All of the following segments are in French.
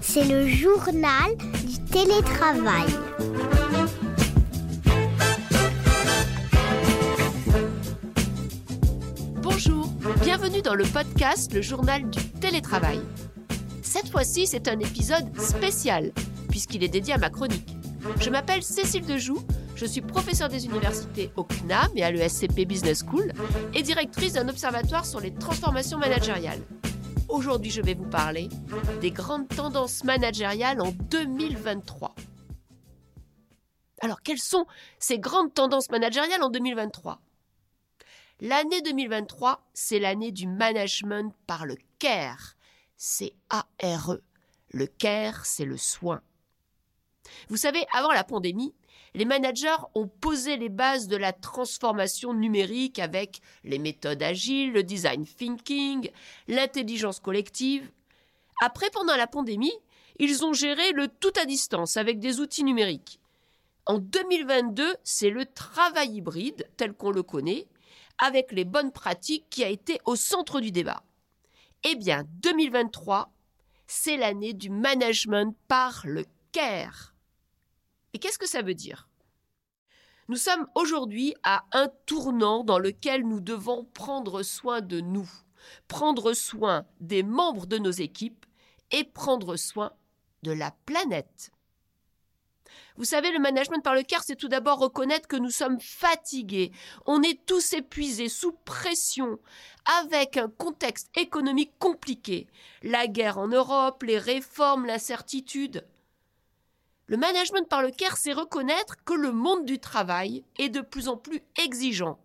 C'est le journal du télétravail. Bonjour, bienvenue dans le podcast Le journal du télétravail. Cette fois-ci, c'est un épisode spécial, puisqu'il est dédié à ma chronique. Je m'appelle Cécile Dejoux, je suis professeure des universités au CNAM et à l'ESCP Business School et directrice d'un observatoire sur les transformations managériales. Aujourd'hui, je vais vous parler des grandes tendances managériales en 2023. Alors, quelles sont ces grandes tendances managériales en 2023 L'année 2023, c'est l'année du management par le CARE. C'est A-R-E. Le CARE, c'est le soin. Vous savez, avant la pandémie, les managers ont posé les bases de la transformation numérique avec les méthodes agiles, le design thinking, l'intelligence collective. Après, pendant la pandémie, ils ont géré le tout à distance avec des outils numériques. En 2022, c'est le travail hybride tel qu'on le connaît, avec les bonnes pratiques qui a été au centre du débat. Eh bien, 2023, c'est l'année du management par le CARE. Et qu'est-ce que ça veut dire? Nous sommes aujourd'hui à un tournant dans lequel nous devons prendre soin de nous, prendre soin des membres de nos équipes et prendre soin de la planète. Vous savez, le management par le cœur, c'est tout d'abord reconnaître que nous sommes fatigués, on est tous épuisés, sous pression, avec un contexte économique compliqué, la guerre en Europe, les réformes, l'incertitude. Le management par le CARE, c'est reconnaître que le monde du travail est de plus en plus exigeant.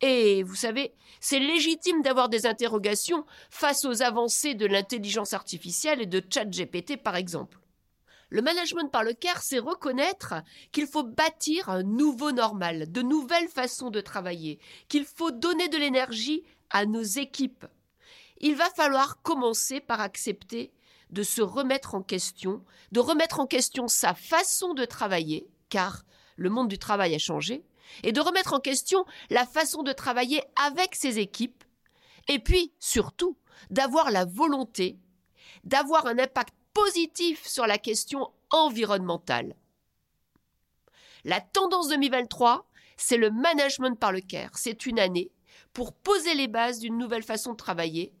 Et vous savez, c'est légitime d'avoir des interrogations face aux avancées de l'intelligence artificielle et de ChatGPT par exemple. Le management par le CARE, c'est reconnaître qu'il faut bâtir un nouveau normal, de nouvelles façons de travailler, qu'il faut donner de l'énergie à nos équipes. Il va falloir commencer par accepter de se remettre en question, de remettre en question sa façon de travailler, car le monde du travail a changé, et de remettre en question la façon de travailler avec ses équipes, et puis surtout d'avoir la volonté d'avoir un impact positif sur la question environnementale. La tendance 2023, c'est le management par le CARE. C'est une année pour poser les bases d'une nouvelle façon de travailler,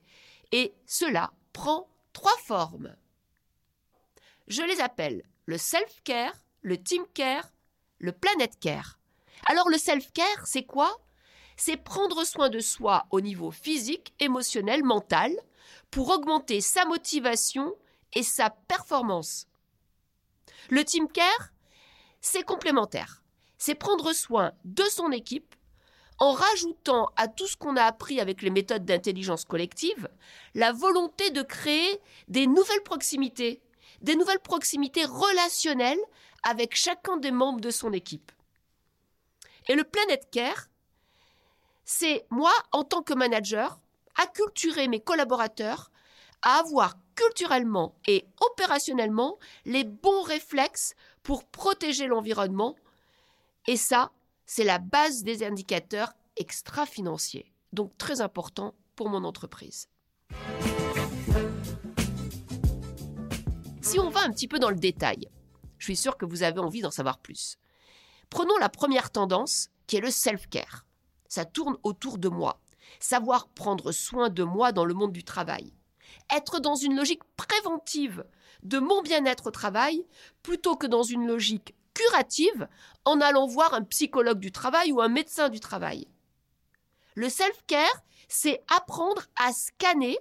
et cela prend trois formes. Je les appelle le self-care, le team-care, le planet-care. Alors le self-care, c'est quoi? C'est prendre soin de soi au niveau physique, émotionnel, mental, pour augmenter sa motivation et sa performance. Le team-care, c'est complémentaire. C'est prendre soin de son équipe en rajoutant à tout ce qu'on a appris avec les méthodes d'intelligence collective la volonté de créer des nouvelles proximités, des nouvelles proximités relationnelles avec chacun des membres de son équipe. Et le Planet Care, c'est moi, en tant que manager, acculturer mes collaborateurs à avoir culturellement et opérationnellement les bons réflexes pour protéger l'environnement. Et ça, c'est la base des indicateurs extra-financiers, donc très important pour mon entreprise. Si on va un petit peu dans le détail, je suis sûr que vous avez envie d'en savoir plus. Prenons la première tendance, qui est le self-care. Ça tourne autour de moi. Savoir prendre soin de moi dans le monde du travail. Être dans une logique préventive de mon bien-être au travail plutôt que dans une logique curative en allant voir un psychologue du travail ou un médecin du travail. Le self-care, c'est apprendre à scanner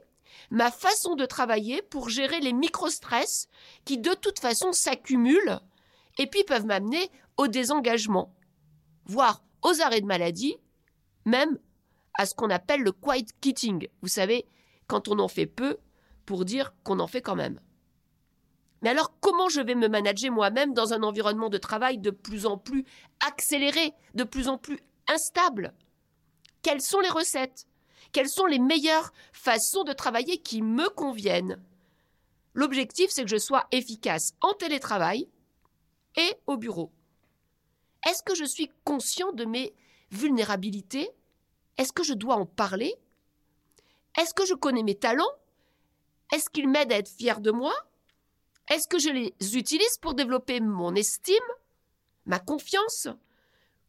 ma façon de travailler pour gérer les micro-stress qui de toute façon s'accumulent et puis peuvent m'amener au désengagement, voire aux arrêts de maladie, même à ce qu'on appelle le quiet quitting. Vous savez, quand on en fait peu pour dire qu'on en fait quand même. Mais alors, comment je vais me manager moi-même dans un environnement de travail de plus en plus accéléré, de plus en plus instable? Quelles sont les recettes? Quelles sont les meilleures façons de travailler qui me conviennent? L'objectif, c'est que je sois efficace en télétravail et au bureau. Est-ce que je suis conscient de mes vulnérabilités? Est-ce que je dois en parler? Est-ce que je connais mes talents? Est-ce qu'ils m'aident à être fier de moi? Est-ce que je les utilise pour développer mon estime, ma confiance?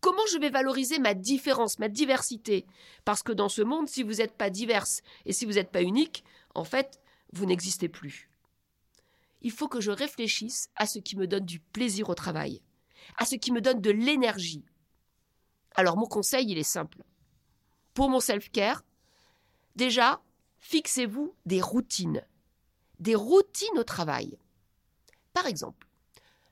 Comment je vais valoriser ma différence, ma diversité? Parce que dans ce monde, si vous n'êtes pas diverse et si vous n'êtes pas unique, en fait, vous n'existez plus. Il faut que je réfléchisse à ce qui me donne du plaisir au travail, à ce qui me donne de l'énergie. Alors mon conseil, il est simple. Pour mon self-care, déjà, fixez-vous des routines. Des routines au travail. Par exemple,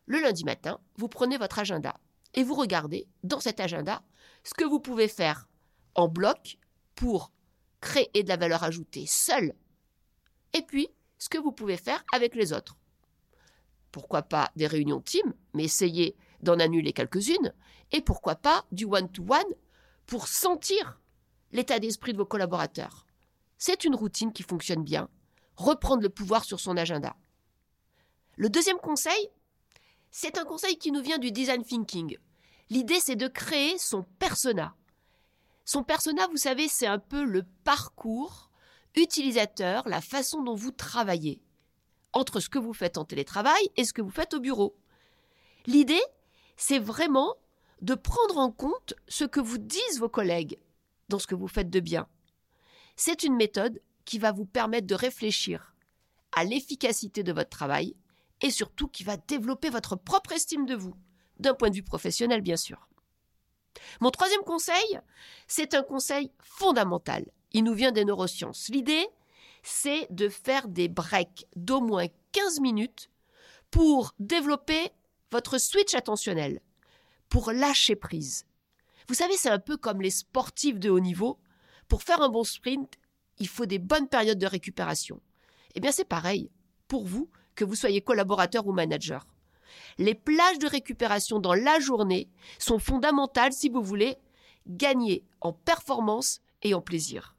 le lundi matin, vous prenez votre agenda et vous regardez dans cet agenda ce que vous pouvez faire en bloc pour créer de la valeur ajoutée seul et puis ce que vous pouvez faire avec les autres. Pourquoi pas des réunions team, mais essayez d'en annuler quelques-unes, et pourquoi pas du one-to-one pour sentir l'état d'esprit de vos collaborateurs. C'est une routine qui fonctionne bien, reprendre le pouvoir sur son agenda. Le deuxième conseil, c'est un conseil qui nous vient du design thinking. L'idée, c'est de créer son persona. Son persona, vous savez, c'est un peu le parcours utilisateur, la façon dont vous travaillez, entre ce que vous faites en télétravail et ce que vous faites au bureau. L'idée, c'est vraiment de prendre en compte ce que vous disent vos collègues dans ce que vous faites de bien. C'est une méthode qui va vous permettre de réfléchir à l'efficacité de votre travail et surtout qui va développer votre propre estime de vous, d'un point de vue professionnel bien sûr. Mon troisième conseil, c'est un conseil fondamental. Il nous vient des neurosciences. L'idée, c'est de faire des breaks d'au moins 15 minutes pour développer votre switch attentionnel, pour lâcher prise. Vous savez, c'est un peu comme les sportifs de haut niveau. Pour faire un bon sprint, il faut des bonnes périodes de récupération. Eh bien, c'est pareil pour vous que vous soyez collaborateur ou manager. Les plages de récupération dans la journée sont fondamentales si vous voulez gagner en performance et en plaisir.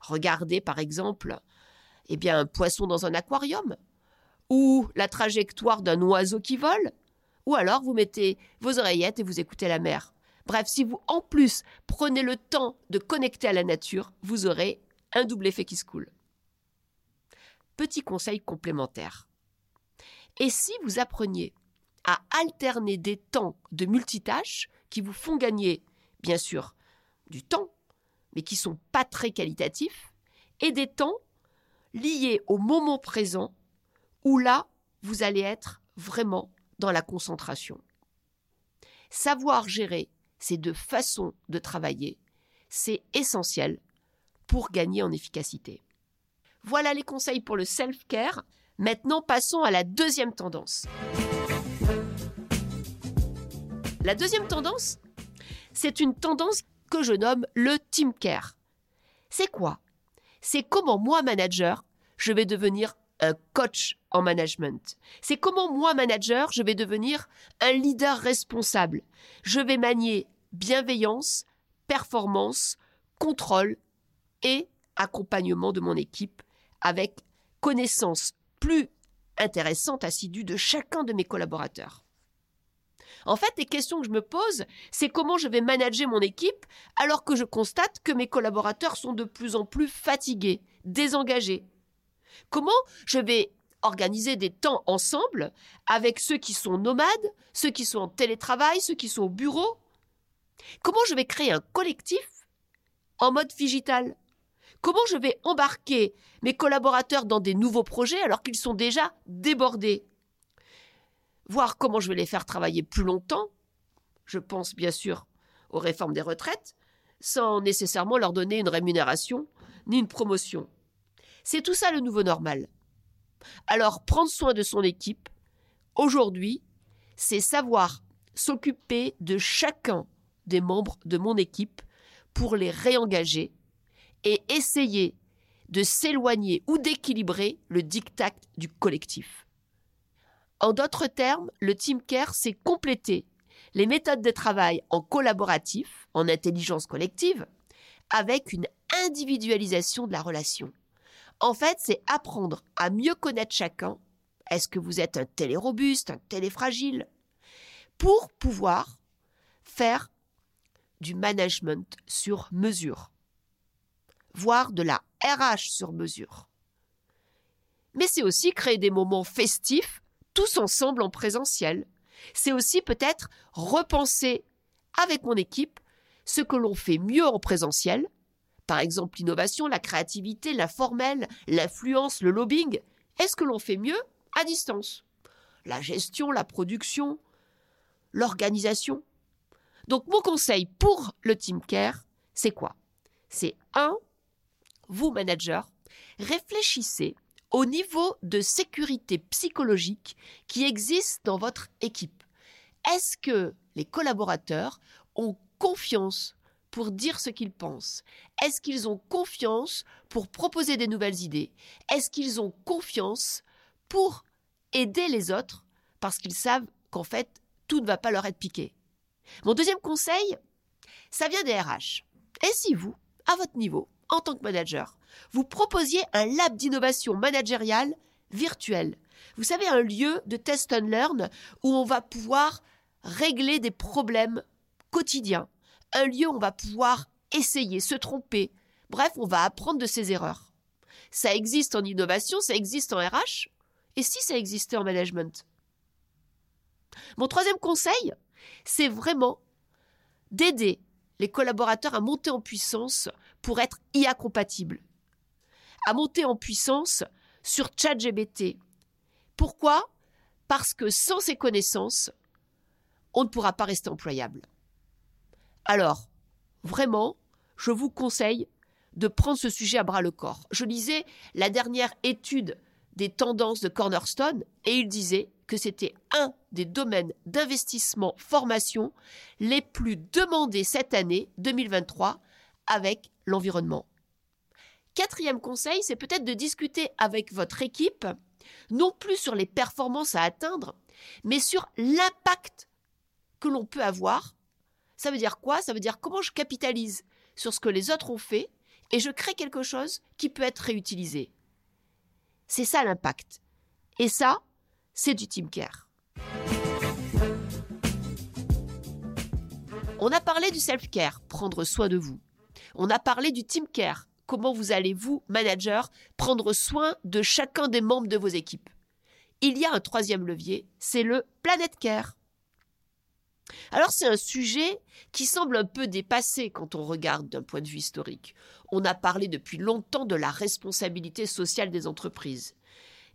Regardez par exemple eh bien, un poisson dans un aquarium, ou la trajectoire d'un oiseau qui vole, ou alors vous mettez vos oreillettes et vous écoutez la mer. Bref, si vous en plus prenez le temps de connecter à la nature, vous aurez un double effet qui se coule. Petit conseil complémentaire. Et si vous appreniez à alterner des temps de multitâches qui vous font gagner, bien sûr, du temps, mais qui sont pas très qualitatifs, et des temps liés au moment présent, où là, vous allez être vraiment dans la concentration. Savoir gérer ces deux façons de travailler, c'est essentiel pour gagner en efficacité. Voilà les conseils pour le self-care. Maintenant, passons à la deuxième tendance. La deuxième tendance, c'est une tendance que je nomme le team care. C'est quoi? C'est comment moi, manager, je vais devenir un coach en management. C'est comment moi, manager, je vais devenir un leader responsable. Je vais manier bienveillance, performance, contrôle et accompagnement de mon équipe avec connaissance plus intéressante, assidue de chacun de mes collaborateurs. En fait, les questions que je me pose, c'est comment je vais manager mon équipe alors que je constate que mes collaborateurs sont de plus en plus fatigués, désengagés. Comment je vais organiser des temps ensemble avec ceux qui sont nomades, ceux qui sont en télétravail, ceux qui sont au bureau? Comment je vais créer un collectif en mode digital? Comment je vais embarquer mes collaborateurs dans des nouveaux projets alors qu'ils sont déjà débordés? Voir comment je vais les faire travailler plus longtemps. Je pense bien sûr aux réformes des retraites, sans nécessairement leur donner une rémunération ni une promotion. C'est tout ça le nouveau normal. Alors prendre soin de son équipe, aujourd'hui, c'est savoir s'occuper de chacun des membres de mon équipe pour les réengager et essayer de s'éloigner ou d'équilibrer le diktat du collectif. En d'autres termes, le team care, c'est compléter les méthodes de travail en collaboratif, en intelligence collective, avec une individualisation de la relation. En fait, c'est apprendre à mieux connaître chacun. Est-ce que vous êtes un télérobuste, un téléfragile? Pour pouvoir faire du management sur mesure, voire de la RH sur mesure. Mais c'est aussi créer des moments festifs, tous ensemble en présentiel. C'est aussi peut-être repenser avec mon équipe ce que l'on fait mieux en présentiel, par exemple l'innovation, la créativité, la formelle, l'influence, le lobbying, est-ce que l'on fait mieux à distance? La gestion, la production, l'organisation. Donc mon conseil pour le team care, c'est quoi? C'est un, vous manager, réfléchissez au niveau de sécurité psychologique qui existe dans votre équipe. Est-ce que les collaborateurs ont confiance pour dire ce qu'ils pensent? Est-ce qu'ils ont confiance pour proposer des nouvelles idées? Est-ce qu'ils ont confiance pour aider les autres parce qu'ils savent qu'en fait, tout ne va pas leur être piqué? Mon deuxième conseil, ça vient des RH. Et si vous, à votre niveau, en tant que manager, vous proposiez un lab d'innovation managériale virtuel Vous savez, un lieu de test and learn où on va pouvoir régler des problèmes quotidiens un lieu où on va pouvoir essayer, se tromper. Bref, on va apprendre de ses erreurs. Ça existe en innovation, ça existe en RH, et si ça existait en management? Mon troisième conseil, c'est vraiment d'aider les collaborateurs à monter en puissance pour être IA compatibles, à monter en puissance sur ChatGBT. Pourquoi? Parce que sans ces connaissances, on ne pourra pas rester employable. Alors, vraiment, je vous conseille de prendre ce sujet à bras le corps. Je lisais la dernière étude des tendances de Cornerstone et il disait que c'était un des domaines d'investissement formation les plus demandés cette année 2023 avec l'environnement. Quatrième conseil, c'est peut-être de discuter avec votre équipe, non plus sur les performances à atteindre, mais sur l'impact que l'on peut avoir ça veut dire quoi? Ça veut dire comment je capitalise sur ce que les autres ont fait et je crée quelque chose qui peut être réutilisé. C'est ça l'impact. Et ça, c'est du team care. On a parlé du self-care, prendre soin de vous. On a parlé du team care, comment vous allez, vous, manager, prendre soin de chacun des membres de vos équipes? Il y a un troisième levier, c'est le planet care. Alors c'est un sujet qui semble un peu dépassé quand on regarde d'un point de vue historique. On a parlé depuis longtemps de la responsabilité sociale des entreprises.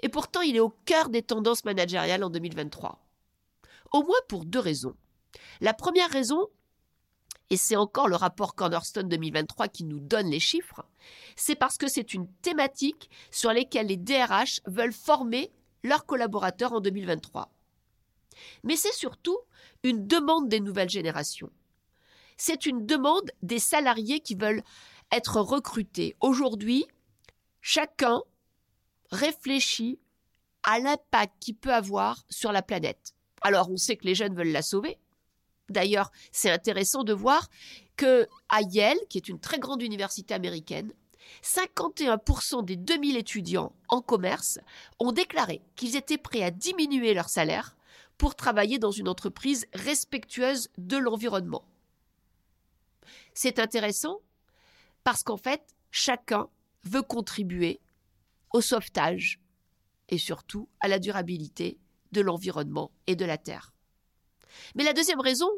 Et pourtant il est au cœur des tendances managériales en 2023. Au moins pour deux raisons. La première raison, et c'est encore le rapport Cornerstone 2023 qui nous donne les chiffres, c'est parce que c'est une thématique sur laquelle les DRH veulent former leurs collaborateurs en 2023. Mais c'est surtout une demande des nouvelles générations. C'est une demande des salariés qui veulent être recrutés. Aujourd'hui, chacun réfléchit à l'impact qu'il peut avoir sur la planète. Alors on sait que les jeunes veulent la sauver. D'ailleurs, c'est intéressant de voir que à Yale, qui est une très grande université américaine, 51% des 2000 étudiants en commerce ont déclaré qu'ils étaient prêts à diminuer leur salaire pour travailler dans une entreprise respectueuse de l'environnement. C'est intéressant parce qu'en fait, chacun veut contribuer au sauvetage et surtout à la durabilité de l'environnement et de la terre. Mais la deuxième raison,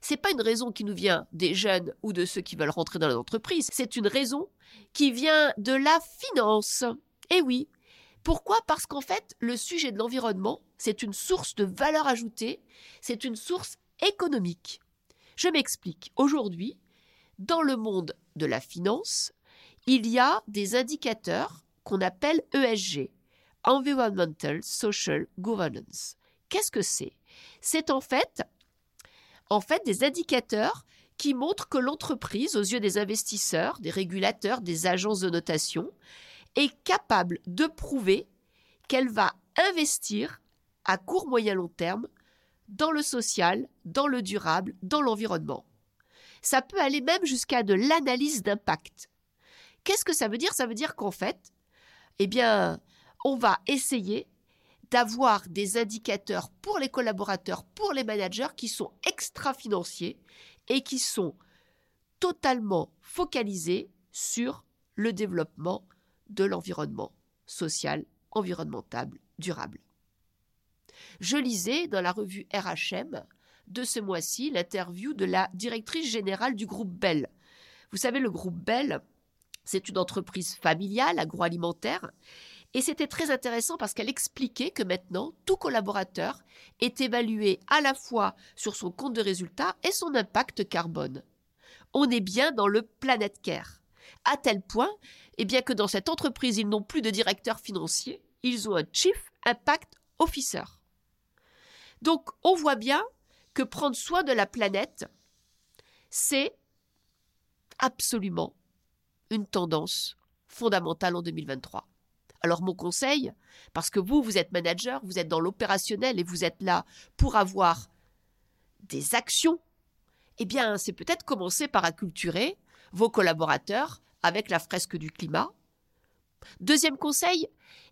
c'est pas une raison qui nous vient des jeunes ou de ceux qui veulent rentrer dans l'entreprise, c'est une raison qui vient de la finance. Et oui, pourquoi? Parce qu'en fait, le sujet de l'environnement, c'est une source de valeur ajoutée, c'est une source économique. Je m'explique. Aujourd'hui, dans le monde de la finance, il y a des indicateurs qu'on appelle ESG, Environmental Social Governance. Qu'est-ce que c'est? C'est en fait, des indicateurs qui montrent que l'entreprise, aux yeux des investisseurs, des régulateurs, des agences de notation, est capable de prouver qu'elle va investir à court, moyen, long terme dans le social, dans le durable, dans l'environnement. Ça peut aller même jusqu'à de l'analyse d'impact. Qu'est-ce que ça veut dire? Ça veut dire qu'en fait, eh bien, on va essayer d'avoir des indicateurs pour les collaborateurs, pour les managers qui sont extra-financiers et qui sont totalement focalisés sur le développement de l'environnement social environnementale durable. Je lisais dans la revue RHM de ce mois-ci l'interview de la directrice générale du groupe Bell. Vous savez, le groupe Bell, c'est une entreprise familiale agroalimentaire et c'était très intéressant parce qu'elle expliquait que maintenant, tout collaborateur est évalué à la fois sur son compte de résultat et son impact carbone. On est bien dans le Planet Care. À tel point, eh bien que dans cette entreprise, ils n'ont plus de directeur financier, ils ont un Chief Impact Officer. Donc, on voit bien que prendre soin de la planète, c'est absolument une tendance fondamentale en 2023. Alors mon conseil, parce que vous, vous êtes manager, vous êtes dans l'opérationnel et vous êtes là pour avoir des actions, eh bien c'est peut-être commencer par acculturer vos collaborateurs avec la fresque du climat. Deuxième conseil,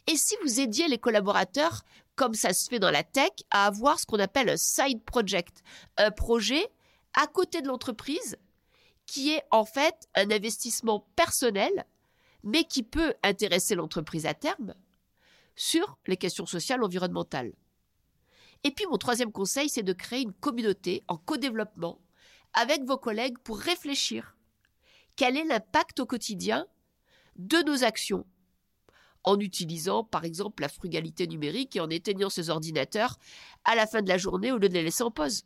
et si vous aidiez les collaborateurs, comme ça se fait dans la tech, à avoir ce qu'on appelle un side project, un projet à côté de l'entreprise qui est en fait un investissement personnel mais qui peut intéresser l'entreprise à terme sur les questions sociales environnementales. Et puis mon troisième conseil, c'est de créer une communauté en co-développement avec vos collègues pour réfléchir. Quel est l'impact au quotidien de nos actions en utilisant par exemple la frugalité numérique et en éteignant ses ordinateurs à la fin de la journée au lieu de les laisser en pause?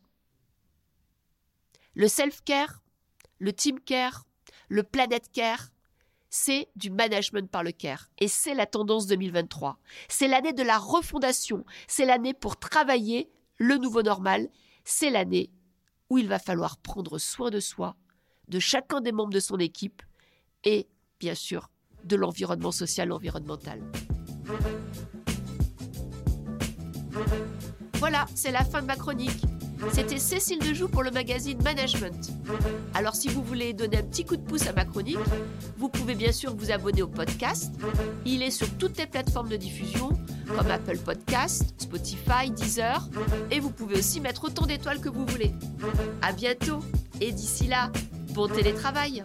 Le self-care, le team care, le planet care, c'est du management par le care. Et c'est la tendance 2023. C'est l'année de la refondation. C'est l'année pour travailler le nouveau normal. C'est l'année où il va falloir prendre soin de soi, de chacun des membres de son équipe et, bien sûr, de l'environnement social environnemental. Voilà, c'est la fin de ma chronique. C'était Cécile Dejoux pour le magazine Management. Alors si vous voulez donner un petit coup de pouce à ma chronique, vous pouvez bien sûr vous abonner au podcast. Il est sur toutes les plateformes de diffusion comme Apple Podcast, Spotify, Deezer et vous pouvez aussi mettre autant d'étoiles que vous voulez. À bientôt et d'ici là, bon télétravail.